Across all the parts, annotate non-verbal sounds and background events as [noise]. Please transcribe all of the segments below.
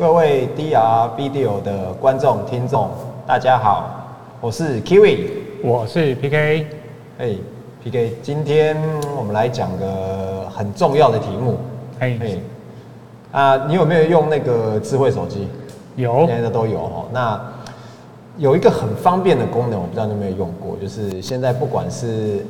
各位 DR Video 的观众、听众，大家好，我是 Kiwi，我是 PK。嘿，PK，今天我们来讲个很重要的题目。嘿，嘿，啊，你有没有用那个智慧手机？有，现在都有哦。那有一个很方便的功能，我不知道你有没有用过，就是现在不管是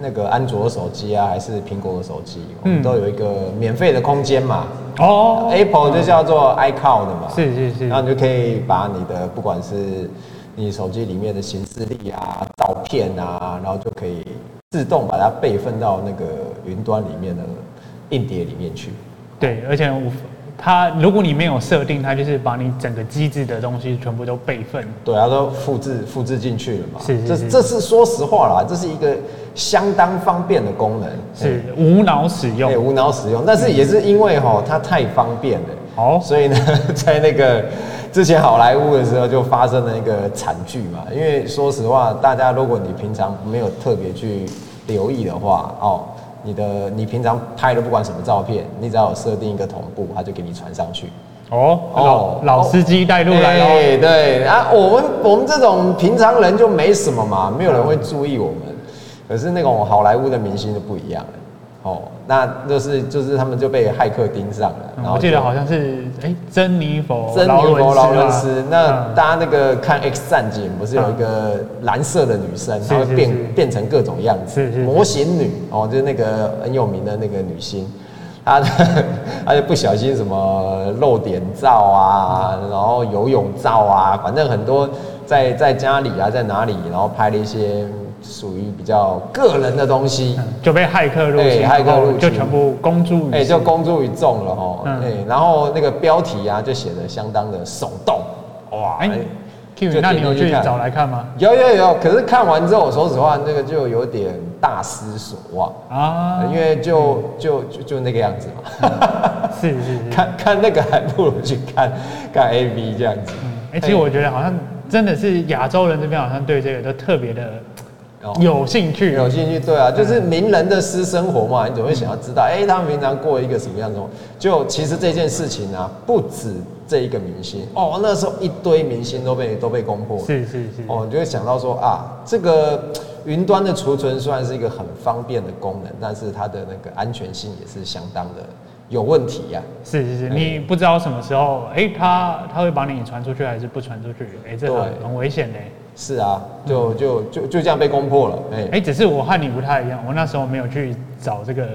那个安卓手机啊，还是苹果的手机，我们都有一个免费的空间嘛。哦，Apple 就叫做 iCloud 的嘛。是是是。然后你就可以把你的不管是你手机里面的行事历啊、照片啊，然后就可以自动把它备份到那个云端里面的硬碟里面去。对，而且我。它如果你没有设定，它就是把你整个机制的东西全部都备份。对，它都复制复制进去了嘛。是是是。这这是说实话啦，这是一个相当方便的功能。是无脑使用。对，无脑使用，但是也是因为哈它太方便了。好，所以呢，[laughs] 在那个之前好莱坞的时候就发生了一个惨剧嘛。因为说实话，大家如果你平常没有特别去留意的话，哦。你的你平常拍的不管什么照片，你只要有设定一个同步，它就给你传上去。哦哦，老司机带路来对啊，我们我们这种平常人就没什么嘛，没有人会注意我们。可是那种好莱坞的明星就不一样了。哦，那就是就是他们就被骇客盯上了。然后我记得好像是哎，珍妮佛珍妮佛劳伦斯。那大家那个看 X 战警不是有一个蓝色的女生，她会变变成各种样子，模型女哦，就是那个很有名的那个女星，她她就不小心什么露点照啊，然后游泳照啊，反正很多在在家里啊，在哪里，然后拍了一些。属于比较个人的东西，嗯、就被骇客入侵，骇客入侵就全部公诸于，哎，就公诸于众了哈。哎、嗯，然后那个标题啊，就写的相当的手动，哇！哎，Q，那你有去找来看吗？有有有，可是看完之后，说实话，那个就有点大失所望啊，因为就、嗯、就就就那个样子嘛。是是是，[laughs] 看看那个还不如去看看 AV 这样子。哎、嗯，其实我觉得好像真的是亚洲人这边好像对这个都特别的。有兴趣，有兴趣，对啊，就是名人的私生活嘛，你总会想要知道，哎、欸，他们平常过一个什么样的？就其实这件事情啊，不止这一个明星哦，那时候一堆明星都被都被攻破，是是是，哦，你就会想到说啊，这个云端的储存虽然是一个很方便的功能，但是它的那个安全性也是相当的有问题呀、啊。是是是，你不知道什么时候，哎、欸，他他会把你传出去还是不传出去？哎、欸，这很很危险的。是啊，就就就就这样被攻破了。哎、欸欸、只是我和你不太一样，我那时候没有去找这个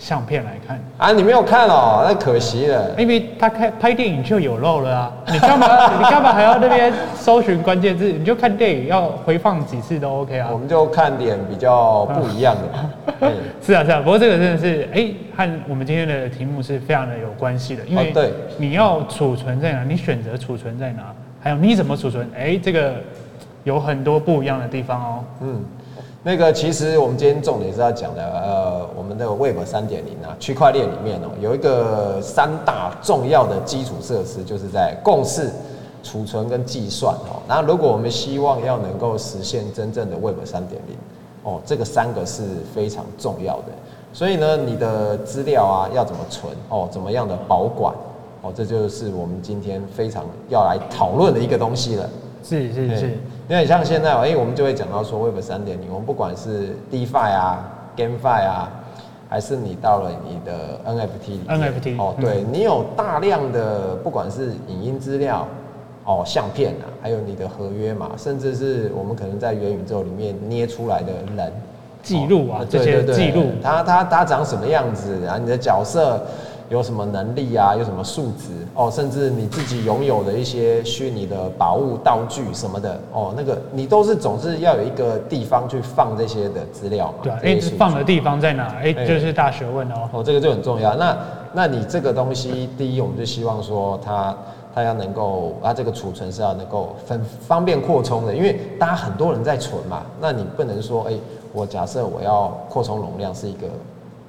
相片来看啊。你没有看哦，那可惜了。因为他开拍电影就有漏了啊。你干嘛？你干嘛还要那边搜寻关键字？你就看电影要回放几次都 OK 啊。我们就看点比较不一样的。欸、[laughs] 是啊是啊，不过这个真的是哎、欸，和我们今天的题目是非常的有关系的，因为对，你要储存在哪？你选择储存在哪？还有你怎么储存？哎、欸，这个。有很多不一样的地方哦。嗯，那个其实我们今天重点是要讲的，呃，我们的 Web 三点零啊，区块链里面哦，有一个三大重要的基础设施，就是在共识、储存跟计算哦。那如果我们希望要能够实现真正的 Web 三点零哦，这个三个是非常重要的。所以呢，你的资料啊要怎么存哦，怎么样的保管哦，这就是我们今天非常要来讨论的一个东西了。是是是。因为像现在，哎，我们就会讲到说，Web 三点零，我们不管是 DeFi 啊、GameFi 啊，还是你到了你的 NFT 里面，NFT 哦，对，你有大量的不管是影音资料、哦相片啊，还有你的合约嘛，甚至是我们可能在元宇宙里面捏出来的人记录啊，这些记录，他他他长什么样子然后？你的角色。有什么能力啊？有什么数值哦？甚至你自己拥有的一些虚拟的宝物、道具什么的哦，那个你都是总是要有一个地方去放这些的资料嘛。对啊，哎，放的地方在哪？哎，就是大学问哦。哦，这个就很重要。那那你这个东西，第一，我们就希望说它它要能够，它这个储存是要能够很方便扩充的，因为大家很多人在存嘛。那你不能说，哎，我假设我要扩充容量是一个。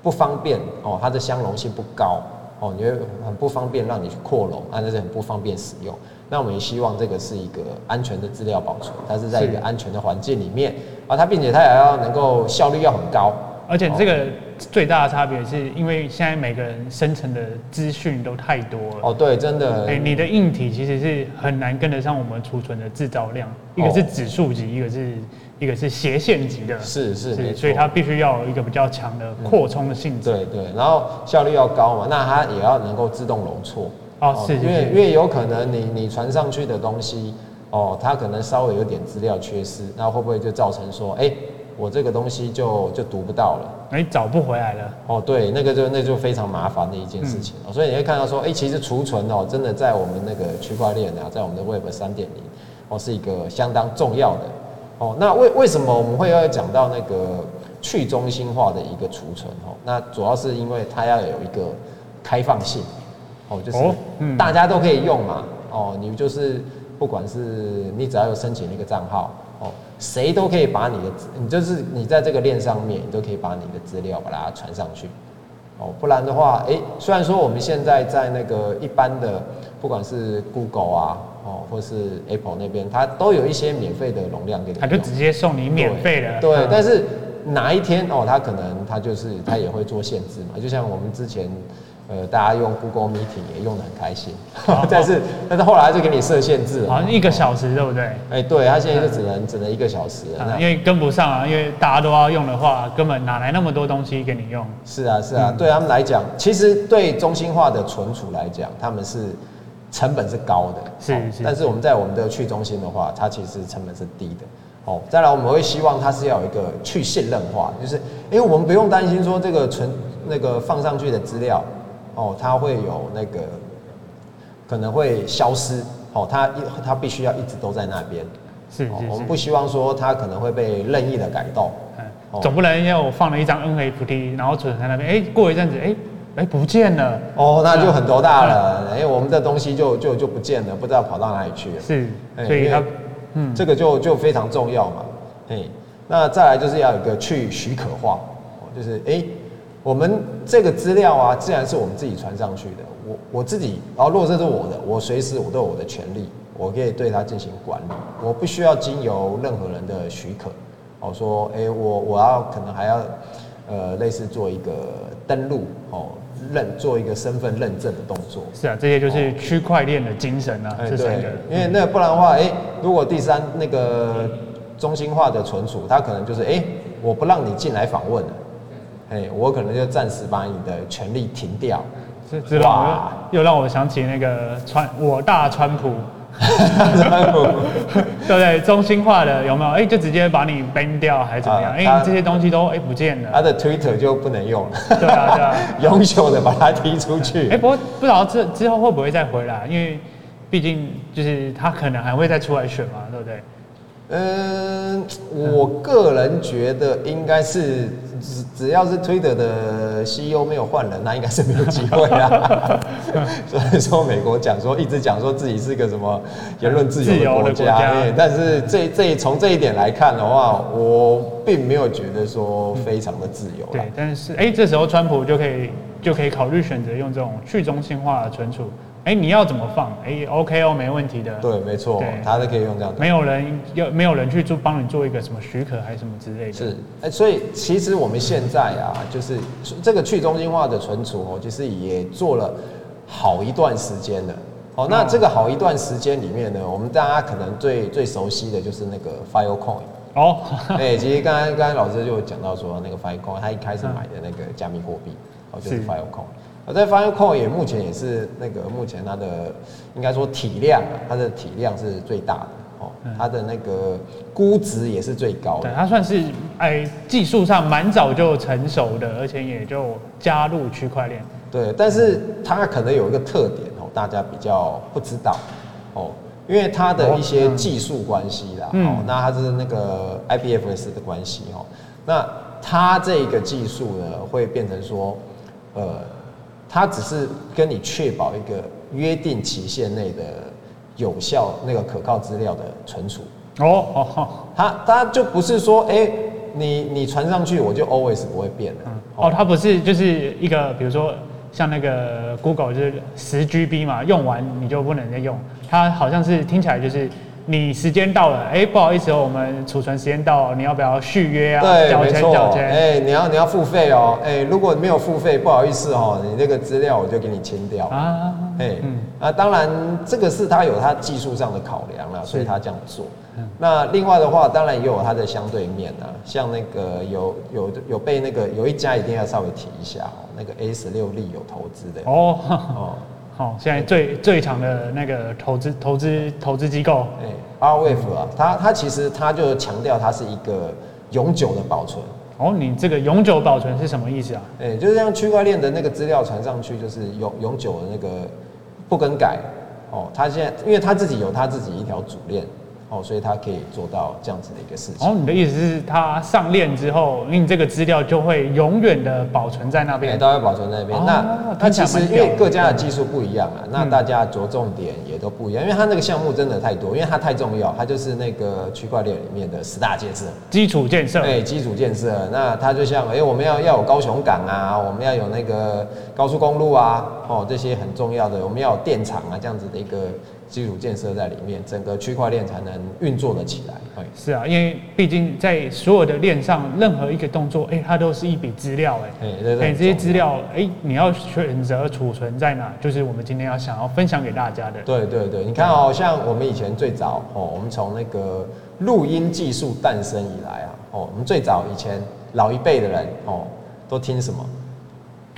不方便哦，它的相容性不高哦，你会很不方便让你去扩容，啊，那是很不方便使用。那我们也希望这个是一个安全的资料保存，它是在一个安全的环境里面啊，它并且它也要能够效率要很高而且这个最大的差别是因为现在每个人生成的资讯都太多了。哦，对，真的。哎，你的硬体其实是很难跟得上我们储存的制造量，一个是指数级，一个是一个是斜线级的。是是，是，所以它必须要有一个比较强的扩充的性质。对对，然后效率要高嘛，那它也要能够自动容错。哦，是，因为因为有可能你你传上去的东西，哦，它可能稍微有点资料缺失，那会不会就造成说，哎？我这个东西就就读不到了，哎，找不回来了。哦，对，那个就那就非常麻烦的一件事情。嗯、所以你会看到说，哎，其实储存哦，真的在我们那个区块链啊，在我们的 Web 三点零，哦，是一个相当重要的。哦，那为为什么我们会要讲到那个去中心化的一个储存？哦，那主要是因为它要有一个开放性，哦，就是大家都可以用嘛。哦，你就是不管是你只要有申请那个账号。哦，谁都可以把你的，你就是你在这个链上面，你都可以把你的资料把它传上去。哦，不然的话，哎，虽然说我们现在在那个一般的，不管是 Google 啊，哦，或是 Apple 那边，它都有一些免费的容量给你，它就直接送你免费的。对，但是哪一天哦，它可能它就是它也会做限制嘛，就像我们之前。呃，大家用 Google Meeting 也用得很开心，[laughs] 但是但是后来就给你设限制了，好像一个小时，对不对？哎，对，他现在就只能、嗯、只能一个小时，因为跟不上啊，因为大家都要用的话，根本哪来那么多东西给你用？是啊，是啊，嗯、对他们来讲，其实对中心化的存储来讲，他们是成本是高的，是是。但是我们在我们的去中心的话，它其实成本是低的。哦，再来我们会希望它是要有一个去信任化，就是因为我们不用担心说这个存那个放上去的资料。哦，它会有那个可能会消失，哦，它一它必须要一直都在那边，是，是，是，我们不希望说它可能会被任意的改动，嗯，总不能因为我放了一张 NFT，然后存在那边，哎，过一阵子，哎，哎，不见了，哦，那就很头大了，哎，我们的东西就就就不见了，不知道跑到哪里去了，是，所以它，嗯，这个就就非常重要嘛，嘿，那再来就是要有一个去许可化，就是哎。我们这个资料啊，自然是我们自己传上去的。我我自己，然后如果这是我的，我随时我都有我的权利，我可以对它进行管理，我不需要经由任何人的许可。我，说，哎，我我要可能还要，呃，类似做一个登录哦，认做一个身份认证的动作。是啊，这些就是区块链的精神啊。哎，对，因为那不然的话，哎，如果第三那个中心化的存储，它可能就是，哎，我不让你进来访问了。哎，我可能就暂时把你的权利停掉。是，哇，又让我想起那个川我大，川普，[laughs] 对不对？中心化的有没有？哎，就直接把你 ban 掉还是怎么样？哎、啊，这些东西都哎不见了。他的 Twitter 就不能用了。对啊，对啊，[laughs] 永久的把它踢出去。[laughs] 哎，不过不知道之之后会不会再回来？因为毕竟就是他可能还会再出来选嘛，对不对？嗯，我个人觉得应该是只只要是 Twitter 的 CEO 没有换人，那应该是没有机会啊。[laughs] 所以说美国讲说一直讲说自己是个什么言论自由的国家，但是这这从这一点来看的话，我并没有觉得说非常的自由。对，但是哎，这时候川普就可以就可以考虑选择用这种去中心化的存储。哎，你要怎么放？哎，OK 哦，没问题的。对，没错，他是可以用这样。没有人要，没有人去做帮你做一个什么许可还是什么之类的。是，哎，所以其实我们现在啊，就是这个去中心化的存储哦，其实也做了好一段时间了。哦，那这个好一段时间里面呢，我们大家可能最最熟悉的就是那个 Filecoin。哦，[laughs] 哎，其实刚才刚才老师就讲到说，那个 Filecoin，他一开始买的那个加密货币，哦，就是 Filecoin。我在 Filecoin 也目前也是那个目前它的应该说体量，它的体量是最大的哦，它的那个估值也是最高的。对，它算是哎技术上蛮早就成熟的，而且也就加入区块链。对，但是它可能有一个特点哦，大家比较不知道哦，因为它的一些技术关系啦，哦，那它是那个 IPFS 的关系哦，那它这个技术呢会变成说呃。它只是跟你确保一个约定期限内的有效那个可靠资料的存储。哦哦，它它就不是说哎、欸，你你传上去我就 always 不会变的。哦，它不是就是一个比如说像那个 Google 就是十 GB 嘛，用完你就不能再用，它好像是听起来就是你时间到了，哎，不好意思哦，我们储存时间到了，你要不要续约啊？对，没错。哎，你要你要付费哦。哎，如果没有付费，不好意思哦，你这个资料我就给你清掉啊。哎，嗯，啊，当然这个是他有他技术上的考量啦，所以他这样做。那另外的话，当然也有它的相对面啊，像那个有有有被那个有一家一定要稍微提一下哦，那个 A 十六力有投资的哦哦。好，现在最最强的那个投资投资投资机构，哎，Arweave 啊，它它其实它就强调它是一个永久的保存。哦，你这个永久保存是什么意思啊？哎，就是像区块链的那个资料传上去，就是永永久的那个不更改。哦，它现在因为它自己有它自己一条主链。哦，所以他可以做到这样子的一个事情。哦，你的意思是它上链之后，你这个资料就会永远的保存在那边？都会保存在那边。哦、那它其实因为各家的技术不一样啊，嗯、那大家着重点也都不一样。因为它那个项目真的太多，因为它太重要，它就是那个区块链里面的十大建设，基础建设。对，基础建设。那它就像，哎、欸，我们要要有高雄港啊，我们要有那个高速公路啊，哦，这些很重要的，我们要有电厂啊，这样子的一个。基础建设在里面，整个区块链才能运作得起来。哎，是啊，因为毕竟在所有的链上，任何一个动作，哎、欸，它都是一笔资料，哎，哎，这些资料，哎、欸，你要选择储存在哪，就是我们今天要想要分享给大家的。对对对，你看哦，像我们以前最早哦，我们从那个录音技术诞生以来啊，哦，我们最早以前老一辈的人哦，都听什么？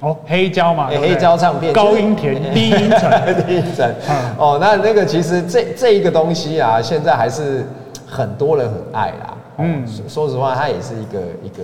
哦，黑胶嘛，黑胶唱片，高音甜，低音沉，[laughs] 低音沉。哦，那那个其实这这一个东西啊，现在还是很多人很爱啦。嗯，说实话，它也是一个一个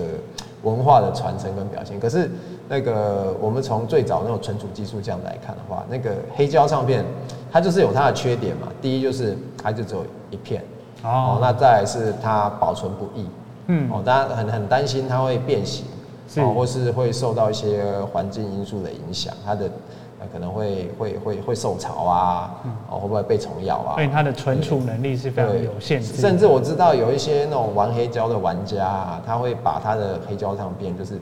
文化的传承跟表现。可是那个我们从最早那种存储技术这样来看的话，那个黑胶唱片它就是有它的缺点嘛。第一就是它就只有一片，哦，那再来是它保存不易，嗯，哦，大家很很担心它会变形。是或是会受到一些环境因素的影响，它的可能会会会会受潮啊，哦、嗯，会不会被虫咬啊？所以它的存储能力是非常有限制。甚至我知道有一些那种玩黑胶的玩家啊，他会把他的黑胶唱片就是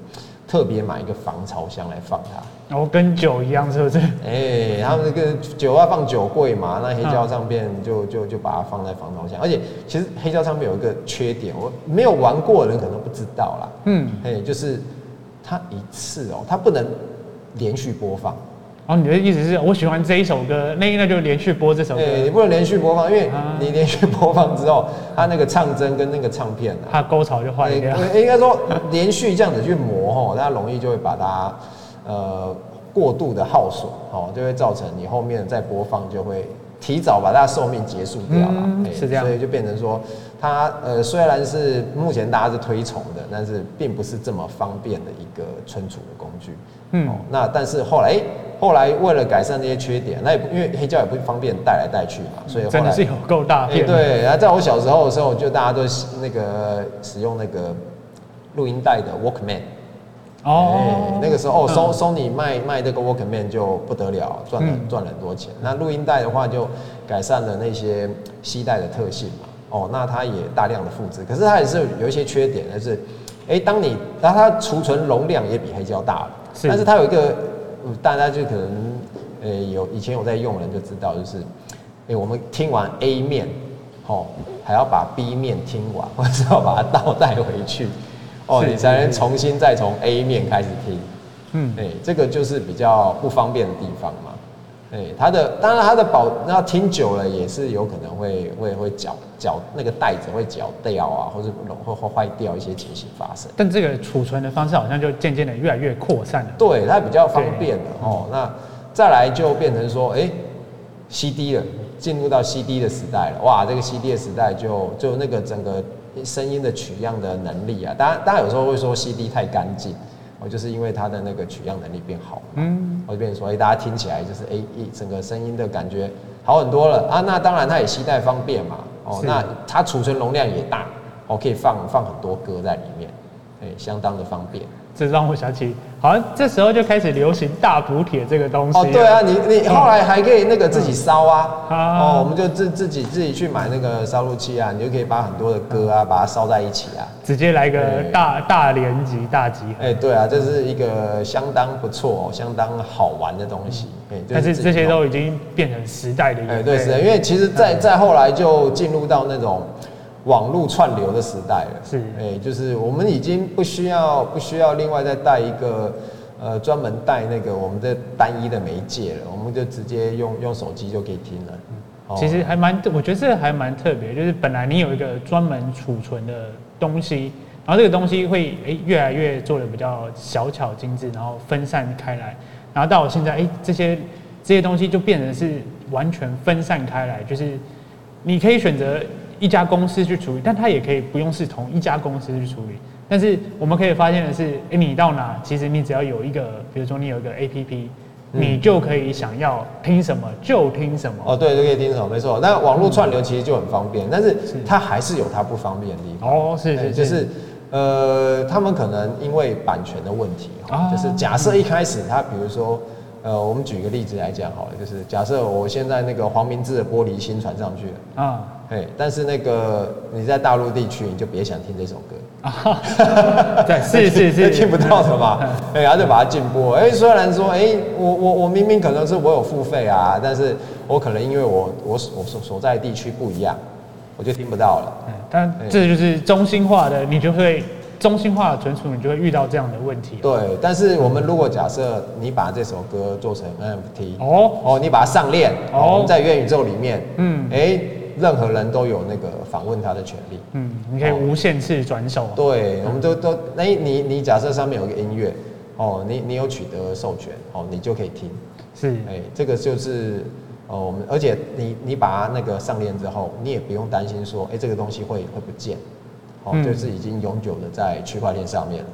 特别买一个防潮箱来放它。然后跟酒一样，是不是？哎、欸，他们那个酒要放酒柜嘛，那黑胶唱片就就就把它放在防潮箱。而且其实黑胶唱片有一个缺点，我没有玩过的人可能不知道啦。嗯，哎，就是。它一次哦，它不能连续播放。哦，你的意思是我喜欢这一首歌，那那就连续播这首歌。对，你不能连续播放，因为你连续播放之后，它那个唱针跟那个唱片，它沟槽就坏掉。应该说连续这样子去磨吼，它容易就会把它呃过度的耗损哦，就会造成你后面再播放就会。提早把它寿命结束掉了，嗯，是这样，所以就变成说，它呃虽然是目前大家是推崇的，但是并不是这么方便的一个存储的工具。嗯，那但是后来，欸，后来为了改善这些缺点，那也不因为黑胶也不方便带来带去嘛，所以后来真的是有够大片，欸。对，然后在我小时候的时候，就大家都那个使用那个录音带的 Walkman。哦、欸，那个时候哦，Sony 卖卖这个 Walkman 就不得了，赚了赚了很多钱。那录音带的话，就改善了那些吸带的特性嘛。哦，那它也大量的复制，可是它也是有一些缺点，就是，哎、欸，当你，那它储存容量也比黑胶大了，是。但是它有一个，大家就可能，呃、欸，有以前有在用的人就知道，就是，哎、欸，我们听完 A 面，哦，还要把 B 面听完，或者要把它倒带回去。哦，你才能重新再从 A 面开始听，嗯，哎，这个就是比较不方便的地方嘛，哎，它的当然它的保，那听久了也是有可能会会会绞绞那个袋子会绞掉啊，或者会会坏掉一些情形发生。但这个储存的方式好像就渐渐的越来越扩散了。对，它比较方便了哦。那再来就变成说，哎，CD 了，进入到 CD 的时代了。哇，这个 CD 的时代就就那个整个。声音的取样的能力啊，当然，大家有时候会说 CD 太干净，哦，就是因为它的那个取样能力变好了，嗯，我就变成说，哎，大家听起来就是，哎，一整个声音的感觉好很多了啊。那当然，它也携带方便嘛，哦，那它储存容量也大，哦，可以放放很多歌在里面，哎，相当的方便。这让我想起好像这时候就开始流行大补铁这个东西。哦，对啊，你你后来还可以那个自己烧啊。哦，我们就自自己自己去买那个烧录器啊，你就可以把很多的歌啊，把它烧在一起啊。直接来个大大连集大集合。哎，对啊，这是一个相当不错、相当好玩的东西。哎，但是这些都已经变成时代的。哎，对，是的，因为其实再再后来就进入到那种。网络串流的时代了，是，哎、欸，就是我们已经不需要不需要另外再带一个，呃，专门带那个我们的单一的媒介了，我们就直接用用手机就可以听了。嗯、其实还蛮，我觉得这还蛮特别，就是本来你有一个专门储存的东西，然后这个东西会越来越做的比较小巧精致，然后分散开来，然后到我现在哎、欸、这些这些东西就变成是完全分散开来，就是你可以选择。一家公司去处理，但它也可以不用是同一家公司去处理。但是我们可以发现的是，哎、欸，你到哪，其实你只要有一个，比如说你有一个 APP，你就可以想要听什么就听什么。哦，对，就可以听什么，没错。那网络串流其实就很方便，但是它还是有它不方便的地方。哦，是是是，就是呃，他们可能因为版权的问题，就是假设一开始他，比如说。呃，我们举一个例子来讲好了，就是假设我现在那个黄明志的《玻璃心》传上去了啊，嘿，但是那个你在大陆地区，你就别想听这首歌啊，[laughs] 对，[laughs] 是是是，听不到的嘛，[laughs] 哎，然后就把它禁播。哎，虽然说，哎，我我我明明可能是我有付费啊，但是我可能因为我我我所所在地区不一样，我就听不到了。但这就是中心化的，你就会。中心化的存储，你就会遇到这样的问题。对，但是我们如果假设你把这首歌做成 NFT，哦哦，你把它上链，哦，在元宇宙里面，嗯，哎，任何人都有那个访问他的权利，嗯，你可以无限次转手。对，我们都都，哎，你你假设上面有个音乐，哦，你你有取得授权，哦，你就可以听。是，哎，这个就是，哦，我们而且你你把它那个上链之后，你也不用担心说，哎，这个东西会会不见。哦，就是已经永久的在区块链上面了，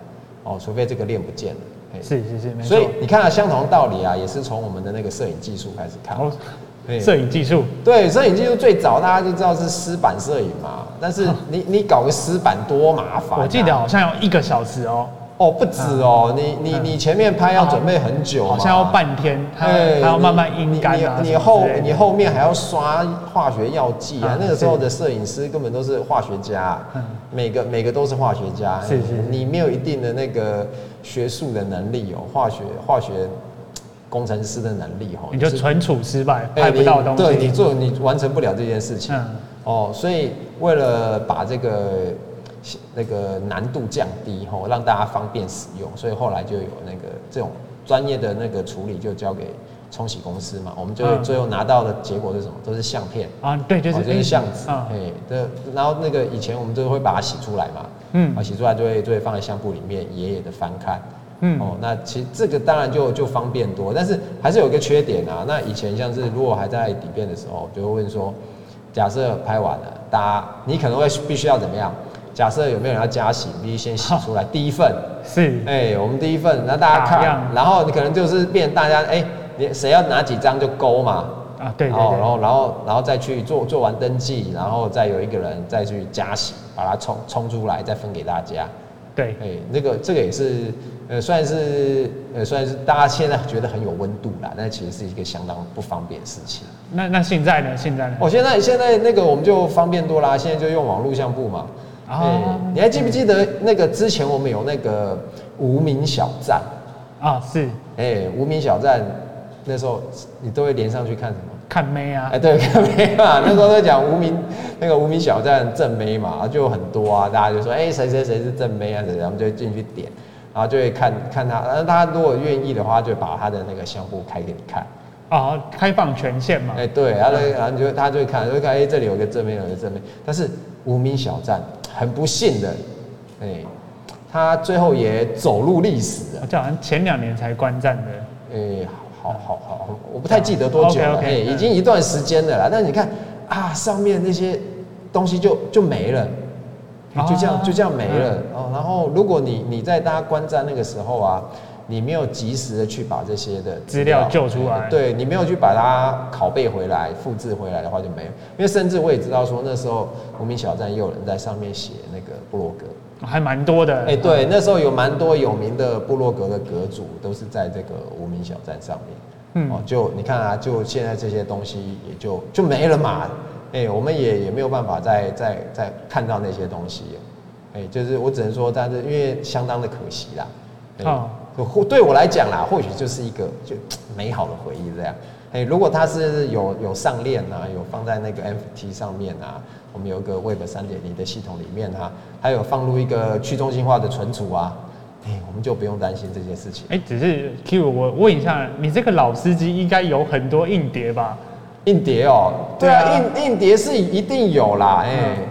哦，除非这个链不见了。是是是，所以你看啊，相同的道理啊，也是从我们的那个摄影技术开始看。哦，摄影技术。对，摄影技术最早大家就知道是湿版摄影嘛，但是你你搞个湿版多麻烦啊。我记得好像要一个小时哦。哦，不止哦，你你你前面拍要准备很久，好像要半天，还要慢慢阴干啊。你后你后面还要刷化学药剂啊，那个时候的摄影师根本都是化学家，每个每个都是化学家。是是，你没有一定的那个学术的能力哦，化学化学工程师的能力哦，你就存储失败，拍不到东西。对，你做你完成不了这件事情。哦，所以为了把这个。那个难度降低后，让大家方便使用，所以后来就有那个这种专业的那个处理，就交给冲洗公司嘛。我们就最后拿到的结果是什么？都是相片啊，对，就是就是相纸，哎，对。然后那个以前我们就会把它洗出来嘛，嗯，啊，洗出来就会就会放在相簿里面，爷爷的翻看，嗯，哦，那其实这个当然就就方便多，但是还是有一个缺点啊。那以前像是如果还在底片的时候，就会问说，假设拍完了，大家你可能会必须要怎么样？假设有没有人要加洗，必须先洗出来 [laughs] 第一份是，哎，我们第一份那大家看，然后你可能就是变大家哎，你谁要拿几张就勾嘛啊，对，然后然后然后然后再去做做完登记，然后再有一个人再去加洗，把它冲冲出来再分给大家，对，哎，那个这个也是呃算是呃算是大家现在觉得很有温度啦，但其实是一个相当不方便的事情。那那现在呢？现在呢？我现在现在那个我们就方便多啦，现在就用网络相簿嘛。哎，你还记不记得那个之前我们有那个无名小站啊？是，哎，无名小站那时候你都会连上去看什么？看妹啊？哎，对，看妹嘛。那时候在讲无名那个无名小站正妹嘛，就有很多啊，大家就说，哎，谁谁谁是正妹啊？谁谁，我们就会进去点，然后就会看看他，然后他如果愿意的话，就把他的那个相簿开给你看。啊，开放权限嘛？哎，对，然后然后你就他就会看，就会看，哎，这里有个正面，有个正面，但是无名小站。很不幸的，哎，他最后也走入历史了。就好像前两年才观战的。哎，好好好好，我不太记得多久了，哎，已经一段时间了啦。但是你看啊，上面那些东西就就没了，就这样就这样没了哦。然后如果你你在大家观战那个时候啊，你没有及时的去把这些的资料救出来，对，你没有去把它拷贝回来、复制回来的话就没有。因为甚至我也知道说那时候无名小站也有人在上面写那个部落格，还蛮多的。哎，对，那时候有蛮多有名的部落格的格主都是在这个无名小站上面。嗯，哦，就你看啊，就现在这些东西也就就没了嘛。哎，我们也也没有办法再再再看到那些东西。哎，就是我只能说，但是因为相当的可惜啦。哦。或对我来讲啦，或许就是一个就美好的回忆这样。哎，如果它是有有上链啊，有放在那个 NFT 上面啊，我们有一个 Web 三点零的系统里面啊，还有放入一个去中心化的存储啊，哎，我们就不用担心这些事情。哎，只是 Q，我问一下，你这个老司机应该有很多硬碟吧？硬碟哦，对啊，硬硬碟是一定有啦，哎。嗯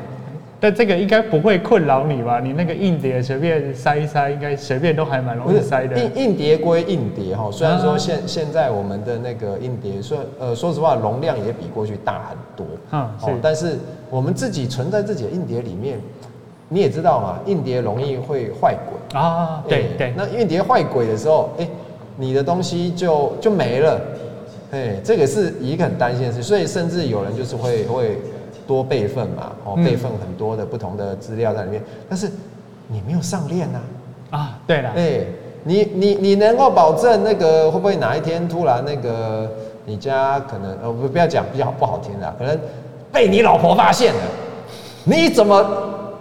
但这个应该不会困扰你吧？你那个硬碟随便塞一塞，应该随便都还蛮容易塞的。硬硬碟归硬碟哈，虽然说现、啊、现在我们的那个硬碟说呃说实话容量也比过去大很多，嗯，是。但是我们自己存在自己的硬碟里面，你也知道嘛，硬碟容易会坏轨啊，对对。那硬碟坏轨的时候，哎，你的东西就就没了，哎，这个是一个很担心的事，所以甚至有人就是会会。多备份嘛，哦，备份很多的不同的资料在里面，嗯、但是你没有上链呐，啊，对了，哎，你你你能够保证那个会不会哪一天突然那个你家可能呃不不要讲比较不好听的，可能被你老婆发现了，你怎么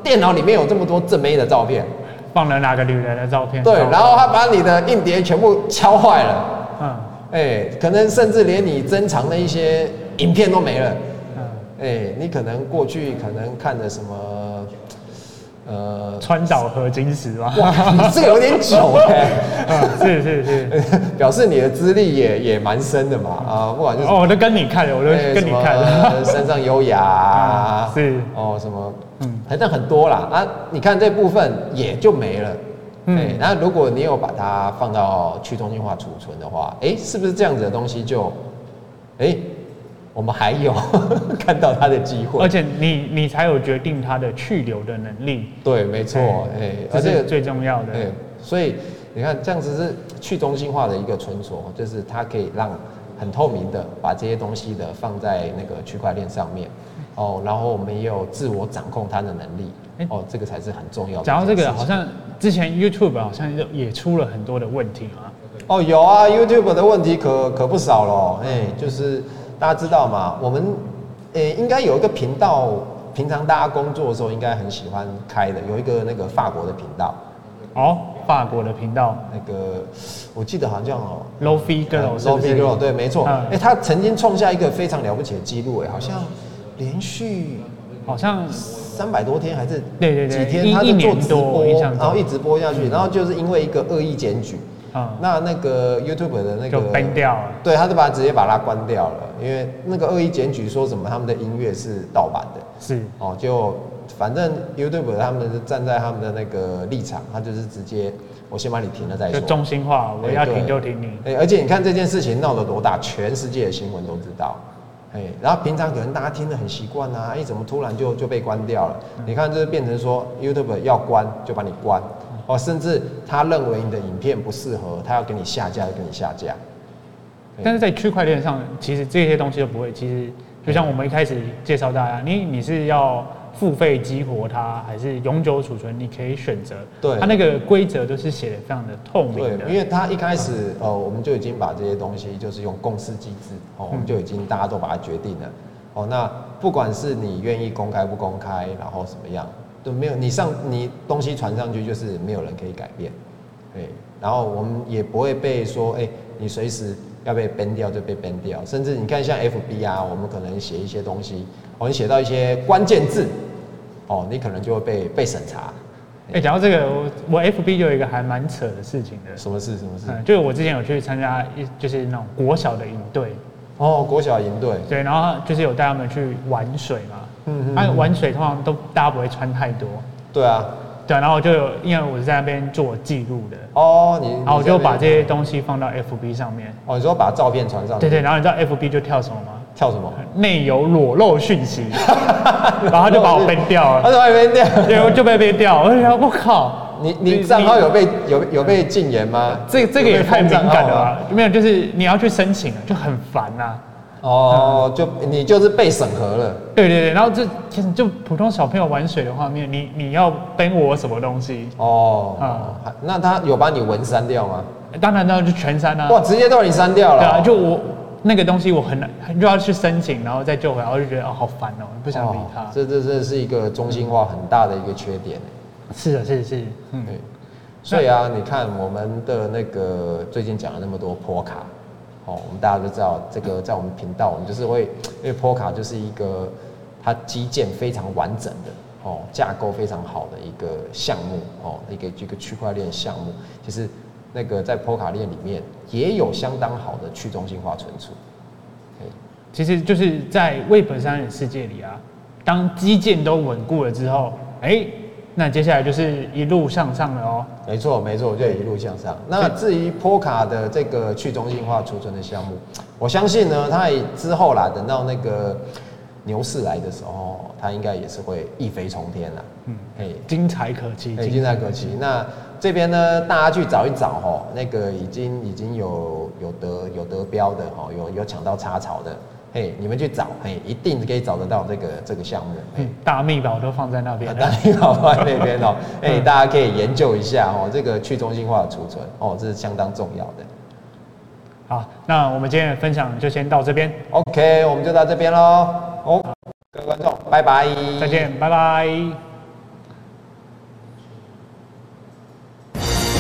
电脑里面有这么多正妹的照片，放了哪个女人的照片？对，然后他把你的硬碟全部敲坏了，嗯，哎，可能甚至连你珍藏的一些影片都没了。嗯。哎、欸，你可能过去可能看的什么，呃，川岛合金石吧？哇，你这个有点久哎、欸，[laughs] 是是是，表示你的资历也也蛮深的嘛。啊，不管就是哦，我都跟你看，我都跟你看，欸、山上优雅、[laughs] 是。哦什么，嗯，反正很多啦。啊，你看这部分也就没了，嗯，欸、那如果你有把它放到去中心化储存的话，哎、欸，是不是这样子的东西就，哎、欸？我们还有 [laughs] 看到它的机会，而且你你才有决定它的去留的能力。对，没错，哎，而且最重要的。对，所以你看这样子是去中心化的一个存储，就是它可以让很透明的把这些东西的放在那个区块链上面，哦，然后我们也有自我掌控它的能力，哦，这个才是很重要的。讲到这个，好像之前 YouTube 好像也出了很多的问题啊。哦，有啊，YouTube 的问题可可不少了，哎，就是。大家知道嘛？我们呃、欸、应该有一个频道，平常大家工作的时候应该很喜欢开的，有一个那个法国的频道。哦，法国的频道，那个我记得好像叫 Lo-Fi Girl，Lo-Fi Girl，对，没错。哎、嗯欸，他曾经创下一个非常了不起的记录，哎，好像连续好像三百多天还是对对对几天，他就做直播，然后一直播下去，然后就是因为一个恶意检举。嗯，那那个 YouTube 的那个就关掉了，对，他就把它直接把它关掉了，因为那个恶意检举说什么他们的音乐是盗版的，是。哦，就反正 YouTube 他们是站在他们的那个立场，他就是直接我先把你停了再说，就中心化，我要停就停你，哎，而且你看这件事情闹得多大，全世界的新闻都知道，哎，然后平常可能大家听得很习惯啊，哎，怎么突然就就被关掉了？嗯、你看，就是变成说 YouTube 要关就把你关。哦，甚至他认为你的影片不适合，他要给你下架就给你下架。但是在区块链上，其实这些东西都不会。其实就像我们一开始介绍大家，你你是要付费激活它，还是永久储存？你可以选择。对，它那个规则都是写的非常的透明的。对，因为它一开始呃，我们就已经把这些东西就是用共识机制哦，我们就已经大家都把它决定了。哦，那不管是你愿意公开不公开，然后什么样。都没有，你上你东西传上去就是没有人可以改变，对，然后我们也不会被说，哎，你随时要被 ban 掉就被 ban 掉，甚至你看像 FB 啊，我们可能写一些东西，我们写到一些关键字，哦，你可能就会被被审查。哎，讲到这个，我我 FB 就有一个还蛮扯的事情的。什么事？什么事？嗯，就是我之前有去参加一就是那种国小的营队。哦，国小营队。对，然后就是有带他们去玩水嘛。嗯嗯，他玩水通常都大家不会穿太多。对啊，对啊，然后就有，因为我是在那边做记录的。哦，你，然后我就把这些东西放到 FB 上面。哦，你说把照片传上去？对对，然后你知道 FB 就跳什么吗？跳什么？内有裸露讯息，[laughs] 然后他就把我 ban 掉了。他就把你 ban 掉，对，就被 ban 掉。我就想，我靠，你你账号有被有有被禁言吗？这这个也太敏感了吧？没有，就是你要去申请，就很烦呐。哦，就你就是被审核了。对对对，然后这其实就普通小朋友玩水的画面，你你要登我什么东西？哦，那他有把你文删掉吗？当然，那就全删啊。哇，直接都你删掉了。对啊，就我那个东西我很难，又要去申请，然后再救回来，我就觉得哦好烦哦，不想理他。这这这是一个中心化很大的一个缺点。是的，是的，是的。嗯，对。所以啊，你看我们的那个最近讲了那么多坡卡。哦，我们大家都知道，这个在我们频道，我们就是会，因为坡卡就是一个它基建非常完整的哦，架构非常好的一个项目哦，一个一个区块链项目。其实那个在波卡链里面也有相当好的去中心化存储。其实就是在 Web 三的世界里啊，当基建都稳固了之后，哎。那接下来就是一路向上了哦。没错，没错，就一路向上。那至于波卡的这个去中心化储存的项目，我相信呢，它也之后啦，等到那个牛市来的时候，它应该也是会一飞冲天了。嗯，嘿，精彩可期，精彩可期。那这边呢，大家去找一找哈，那个已经已经有有得有得标的哈，有有抢到插槽的。嘿，你们去找，嘿，一定可以找得到这个这个项目。嗯，大秘宝都放在那边，[laughs] 大秘宝放在那边哦。[laughs] 哎，大家可以研究一下哦，这个去中心化的储存哦，这是相当重要的。好，那我们今天的分享就先到这边。OK，我们就到这边喽。哦，各位观众，拜拜，再见，拜拜。